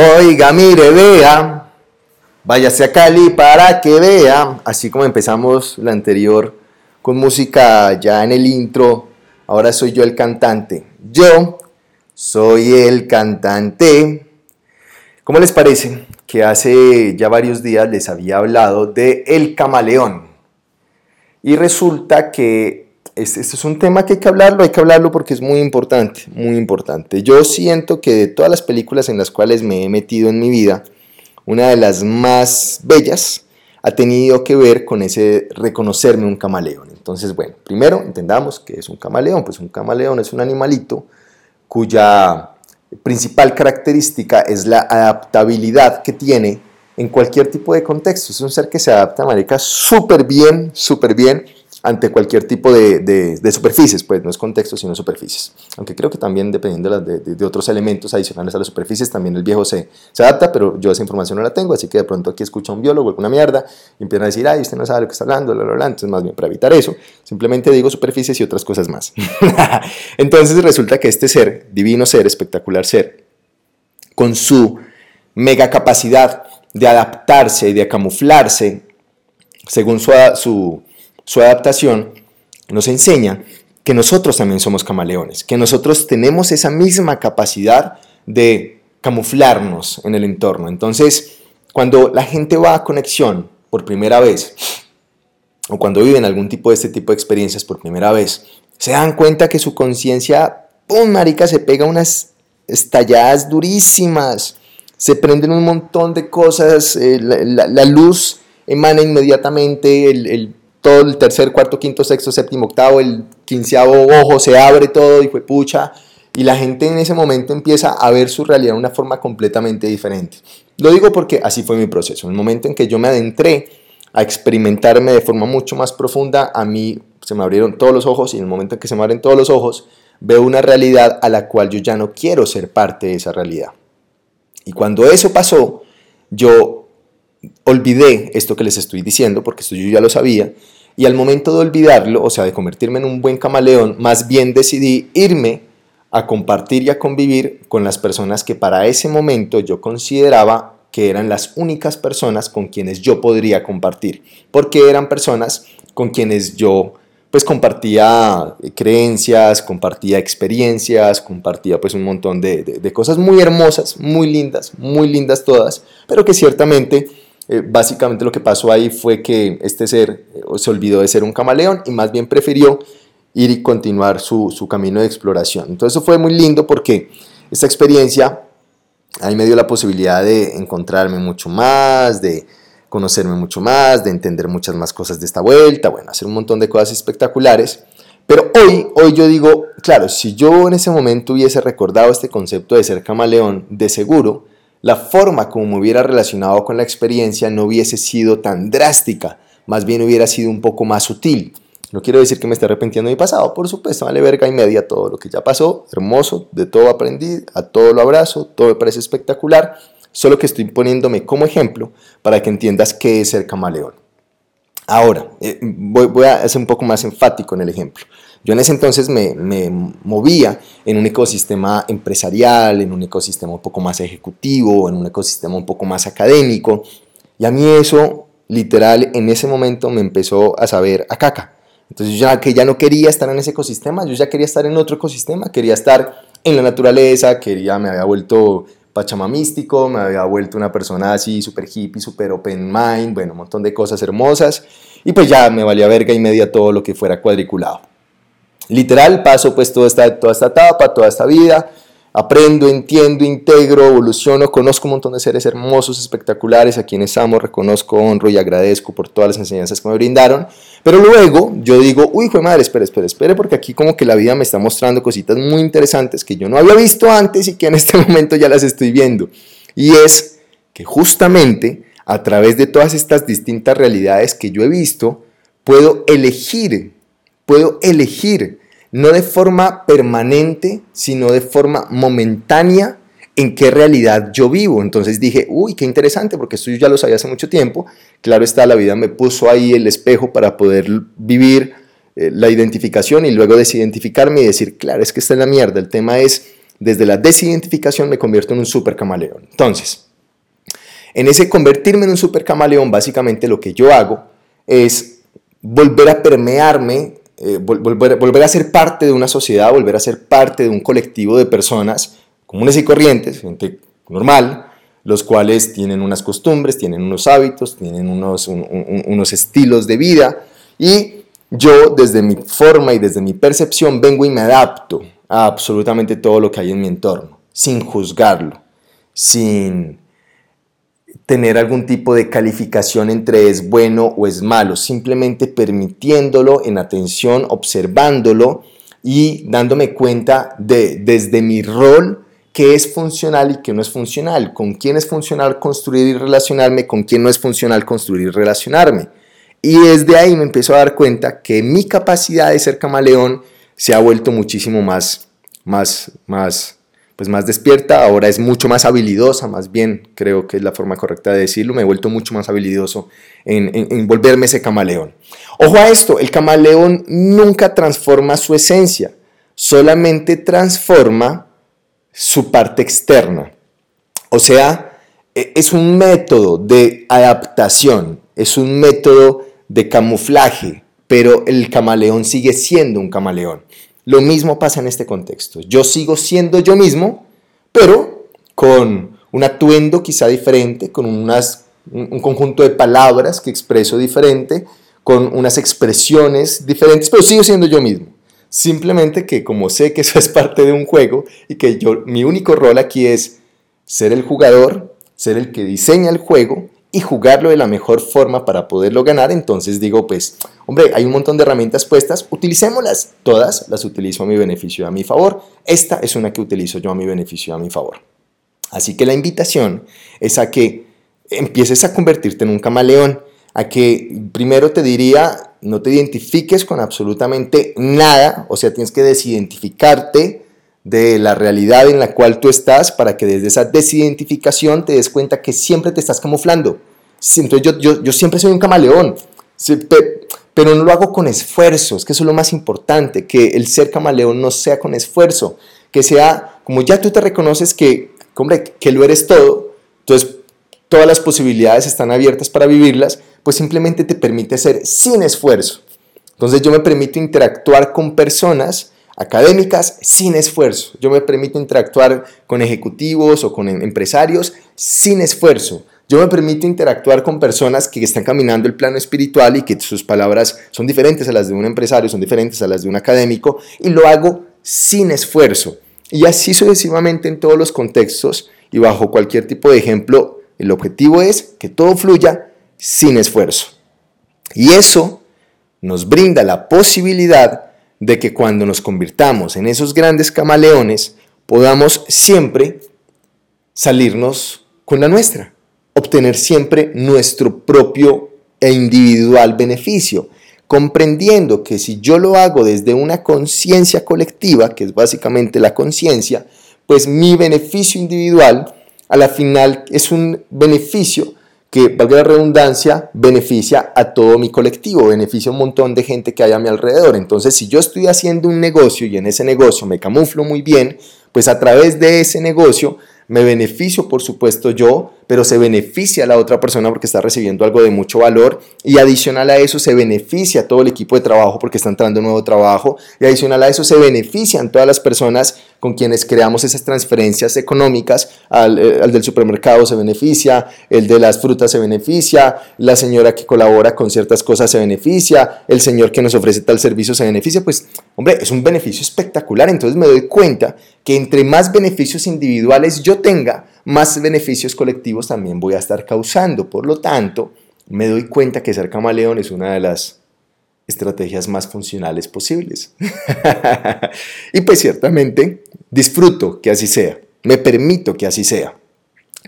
Oiga, mire, vea, váyase a Cali para que vea, así como empezamos la anterior con música ya en el intro, ahora soy yo el cantante. Yo soy el cantante. ¿Cómo les parece que hace ya varios días les había hablado de El Camaleón? Y resulta que este, es un tema que hay que hablarlo, hay que hablarlo porque es muy importante, muy importante. Yo siento que de todas las películas en las cuales me he metido en mi vida, una de las más bellas ha tenido que ver con ese reconocerme un camaleón. Entonces, bueno, primero entendamos que es un camaleón. Pues un camaleón es un animalito cuya principal característica es la adaptabilidad que tiene en cualquier tipo de contexto. Es un ser que se adapta, marica, súper bien, súper bien ante cualquier tipo de, superficies, pues no es contexto sino superficies. Aunque creo que también dependiendo de, otros elementos adicionales a las superficies, también el viejo se, adapta, pero yo esa información no la tengo, así que de pronto aquí escucha un biólogo alguna mierda y empieza a decir, ay, usted no sabe lo que está hablando, bla, bla, bla. entonces más bien para evitar eso, simplemente digo superficies y otras cosas más. entonces resulta que este ser, divino ser, espectacular ser, con su mega capacidad de adaptarse y de camuflarse según su su adaptación, nos enseña que nosotros también somos camaleones, que nosotros tenemos esa misma capacidad de camuflarnos en el entorno. Entonces, cuando la gente va a conexión por primera vez, o cuando viven algún tipo de este tipo de experiencias por primera vez, se dan cuenta que su conciencia, ¡pum! marica, se pega unas estalladas durísimas, se prenden un montón de cosas, eh, la, luz emana inmediatamente, el, todo el tercer, cuarto, quinto, sexto, séptimo, octavo, el quinceavo ojo, se abre todo y fue pucha. Y la gente en ese momento empieza a ver su realidad de una forma completamente diferente. Lo digo porque así fue mi proceso. En el momento en que yo me adentré a experimentarme de forma mucho más profunda, a mí se me abrieron todos los ojos y en el momento en que se me abren todos los ojos, veo una realidad a la cual yo ya no quiero ser parte de esa realidad. Y cuando eso pasó, yo olvidé esto que les estoy diciendo, porque esto yo ya lo sabía, y al momento de olvidarlo, o sea, de convertirme en un buen camaleón, más bien decidí irme a compartir y a convivir con las personas que para ese momento yo consideraba que eran las únicas personas con quienes yo podría compartir, porque eran personas con quienes yo pues compartía creencias, compartía experiencias, compartía pues un montón de, de cosas muy hermosas, muy lindas, muy lindas todas, pero que ciertamente eh, básicamente lo que pasó ahí fue que este ser eh, se olvidó de ser un camaleón y más bien prefirió ir y continuar su, su camino de exploración. Entonces eso fue muy lindo porque esta experiencia ahí me dio la posibilidad de encontrarme mucho más, de conocerme mucho más, de entender muchas más cosas de esta vuelta, bueno, hacer un montón de cosas espectaculares. Pero hoy, hoy yo digo, claro, si yo en ese momento hubiese recordado este concepto de ser camaleón, de seguro, la forma como me hubiera relacionado con la experiencia no hubiese sido tan drástica, más bien hubiera sido un poco más sutil. No quiero decir que me esté arrepintiendo de mi pasado, por supuesto, vale verga y media todo lo que ya pasó, hermoso, de todo aprendí, a todo lo abrazo, todo me parece espectacular, solo que estoy poniéndome como ejemplo para que entiendas qué es ser camaleón. Ahora, eh, voy, a ser un poco más enfático en el ejemplo. Yo en ese entonces me, movía en un ecosistema empresarial, en un ecosistema un poco más ejecutivo, en un ecosistema un poco más académico, y a mí eso, literal, en ese momento me empezó a saber a caca. Entonces ya que ya no quería estar en ese ecosistema, yo ya quería estar en otro ecosistema, quería estar en la naturaleza, quería, me había vuelto pachamamístico, me había vuelto una persona así súper hippie, súper open mind, bueno, un montón de cosas hermosas. Y pues ya me valía verga y media todo lo que fuera cuadriculado. Literal, paso pues toda esta, toda esta etapa, toda esta vida, aprendo, entiendo, integro, evoluciono, conozco un montón de seres hermosos, espectaculares, a quienes amo, reconozco, honro y agradezco por todas las enseñanzas que me brindaron. Pero luego yo digo, uy, fue madre, espere, espere, espere, porque aquí como que la vida me está mostrando cositas muy interesantes que yo no había visto antes y que en este momento ya las estoy viendo. Y es que justamente a través de todas estas distintas realidades que yo he visto, puedo elegir, puedo elegir, no de forma permanente, sino de forma momentánea, en qué realidad yo vivo. Entonces dije, uy, qué interesante, porque esto yo ya lo sabía hace mucho tiempo. Claro está, la vida me puso ahí el espejo para poder vivir eh, la identificación y luego desidentificarme y decir, claro, es que esta es la mierda. El tema es desde la desidentificación me convierto en un super camaleón. Entonces, en ese convertirme en un super camaleón, básicamente lo que yo hago es volver a permearme, eh, volver a ser parte de una sociedad, volver a ser parte de un colectivo de personas comunes y corrientes, gente normal, los cuales tienen unas costumbres, tienen unos hábitos, tienen unos, unos estilos de vida. Y yo desde mi forma y desde mi percepción vengo y me adapto a absolutamente todo lo que hay en mi entorno, sin juzgarlo, sin tener algún tipo de calificación entre es bueno o es malo, simplemente permitiéndolo en atención, observándolo y dándome cuenta de desde mi rol qué es funcional y qué no es funcional, con quién es funcional construir y relacionarme, con quién no es funcional construir y relacionarme. Y desde ahí me empiezo a dar cuenta que mi capacidad de ser camaleón se ha vuelto muchísimo más, más, más, pues más despierta, ahora es mucho más habilidosa, más bien creo que es la forma correcta de decirlo, me he vuelto mucho más habilidoso en, en, volverme ese camaleón. Ojo a esto, el camaleón nunca transforma su esencia, solamente transforma su parte externa. O sea, e, es un método de adaptación, es un método de camuflaje, pero el camaleón sigue siendo un camaleón. Lo mismo pasa en este contexto. Yo sigo siendo yo mismo, pero con un atuendo quizá diferente, con un conjunto de palabras que expreso diferente, con unas expresiones diferentes, pero sigo siendo yo mismo. Simplemente que como sé que eso es parte de un juego y que yo mi único rol aquí es ser el jugador, ser el que diseña el juego y jugarlo de la mejor forma para poderlo ganar, entonces digo, pues, hombre, hay un montón de herramientas puestas, utilicémoslas, todas las utilizo a mi beneficio a mi favor. Esta es una que utilizo yo a mi beneficio a mi favor. Así que la invitación es a que empieces a convertirte en un camaleón, a que primero te diría, no te identifiques con absolutamente nada, o sea, tienes que desidentificarte de la realidad en la cual tú estás para que desde esa desidentificación te des cuenta que siempre te estás camuflando. Entonces yo, yo, yo siempre soy un camaleón, pero no lo hago con esfuerzo, es que eso es lo más importante, que el ser camaleón no sea con esfuerzo, que sea como ya tú te reconoces que, hombre, que lo eres todo, entonces todas las posibilidades están abiertas para vivirlas, pues simplemente te permite ser sin esfuerzo. Entonces yo me permito interactuar con personas académicas sin esfuerzo. Yo me permito interactuar con ejecutivos o con em, empresarios sin esfuerzo. Yo me permito interactuar con personas que están caminando el plano espiritual y que sus palabras son diferentes a las de un empresario, son diferentes a las de un académico, y lo hago sin esfuerzo. Y así sucesivamente en todos los contextos y bajo cualquier tipo de ejemplo, el objetivo es que todo fluya sin esfuerzo. Y eso nos brinda la posibilidad de que cuando nos convirtamos en esos grandes camaleones, podamos siempre salirnos con la nuestra, obtener siempre nuestro propio e individual beneficio, comprendiendo que si yo lo hago desde una conciencia colectiva, que es básicamente la conciencia, pues mi beneficio individual a la final es un beneficio que, valga la redundancia, beneficia a todo mi colectivo, beneficia a un montón de gente que hay a mi alrededor. Entonces, si yo estoy haciendo un negocio y en ese negocio me camuflo muy bien, pues a través de ese negocio me beneficio, por supuesto, yo, pero se beneficia a la otra persona porque está recibiendo algo de mucho valor y adicional a eso se beneficia a todo el equipo de trabajo porque está entrando un nuevo trabajo y adicional a eso se benefician todas las personas con quienes creamos esas transferencias económicas, al, eh, al, del supermercado se beneficia, el de las frutas se beneficia, la señora que colabora con ciertas cosas se beneficia, el señor que nos ofrece tal servicio se beneficia, pues hombre, es un beneficio espectacular, entonces me doy cuenta que entre más beneficios individuales yo tenga, más beneficios colectivos también voy a estar causando. Por lo tanto, me doy cuenta que ser camaleón es una de las estrategias más funcionales posibles. y pues ciertamente disfruto que así sea, me permito que así sea.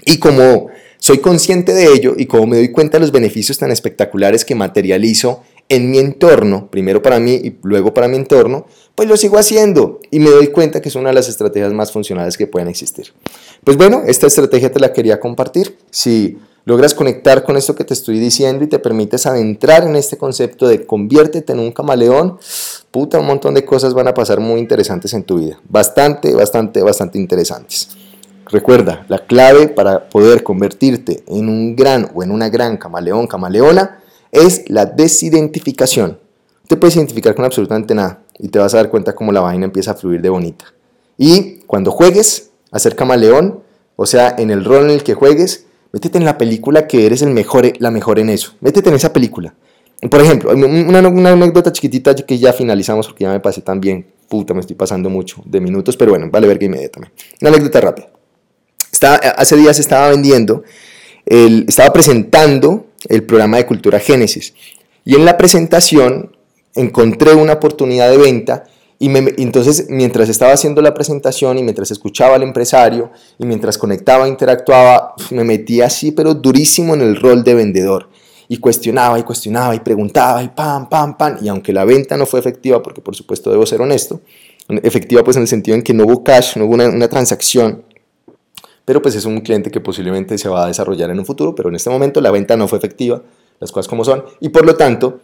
Y como soy consciente de ello y como me doy cuenta de los beneficios tan espectaculares que materializo en mi entorno, primero para mí y luego para mi entorno, pues lo sigo haciendo y me doy cuenta que es una de las estrategias más funcionales que pueden existir. Pues bueno, esta estrategia te la quería compartir. Si logras conectar con esto que te estoy diciendo y te permites adentrar en este concepto de conviértete en un camaleón, puta, un montón de cosas van a pasar muy interesantes en tu vida. Bastante, bastante, bastante interesantes. Recuerda, la clave para poder convertirte en un gran o en una gran camaleón, camaleona, es la desidentificación. Te puedes identificar con absolutamente nada y te vas a dar cuenta cómo la vaina empieza a fluir de bonita. Y cuando juegues a ser camaleón, o sea, en el rol en el que juegues, métete en la película que eres el mejor, la mejor en eso. Métete en esa película. Por ejemplo, una, anécdota chiquitita que ya finalizamos porque ya me pasé tan bien. Puta, me estoy pasando mucho de minutos, pero bueno, vale verga inmediatamente. Una anécdota rápida. hace días estaba vendiendo, el, estaba presentando el programa de Cultura Génesis. Y en la presentación encontré una oportunidad de venta y entonces, mientras estaba haciendo la presentación y mientras escuchaba al empresario y mientras conectaba, interactuaba, me metía así, pero durísimo en el rol de vendedor. Y cuestionaba y cuestionaba y preguntaba y pam, pam, pam. Y aunque la venta no fue efectiva, porque por supuesto debo ser honesto, efectiva pues en el sentido en que no hubo cash, no hubo una, una transacción, pero pues es un cliente que posiblemente se va a desarrollar en un futuro, pero en este momento la venta no fue efectiva, las cosas como son, y por lo tanto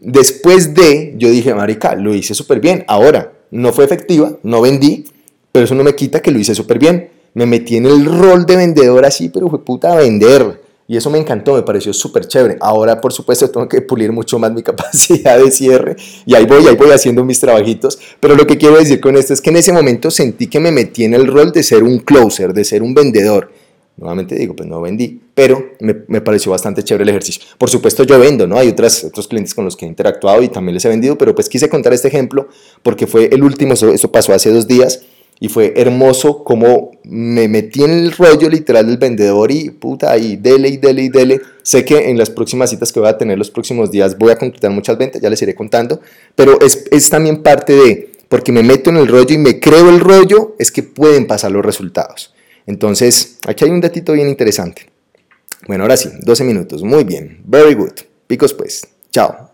Después de, yo dije, marica, lo hice súper bien. Ahora, no fue efectiva, no vendí, pero eso no me quita que lo hice súper bien. Me metí en el rol de vendedor así, pero fue puta vender. Y eso me encantó, me pareció súper chévere. Ahora, por supuesto, tengo que pulir mucho más mi capacidad de cierre. Y ahí voy, ahí voy haciendo mis trabajitos. Pero lo que quiero decir con esto es que en ese momento sentí que me metí en el rol de ser un closer, de ser un vendedor. Nuevamente digo, pues no vendí, pero me, me, pareció bastante chévere el ejercicio. Por supuesto yo vendo, ¿no? Hay otras, otros clientes con los que he interactuado y también les he vendido, pero pues quise contar este ejemplo porque fue el último, eso, pasó hace dos días y fue hermoso como me metí en el rollo literal del vendedor y puta, y dele y dele y dele. Sé que en las próximas citas que voy a tener los próximos días voy a concretar muchas ventas, ya les iré contando, pero es, es también parte de, porque me meto en el rollo y me creo el rollo, es que pueden pasar los resultados. Entonces, aquí hay un datito bien interesante. Bueno, ahora sí, 12 minutos. Muy bien. Very good. Picos pues. Chao.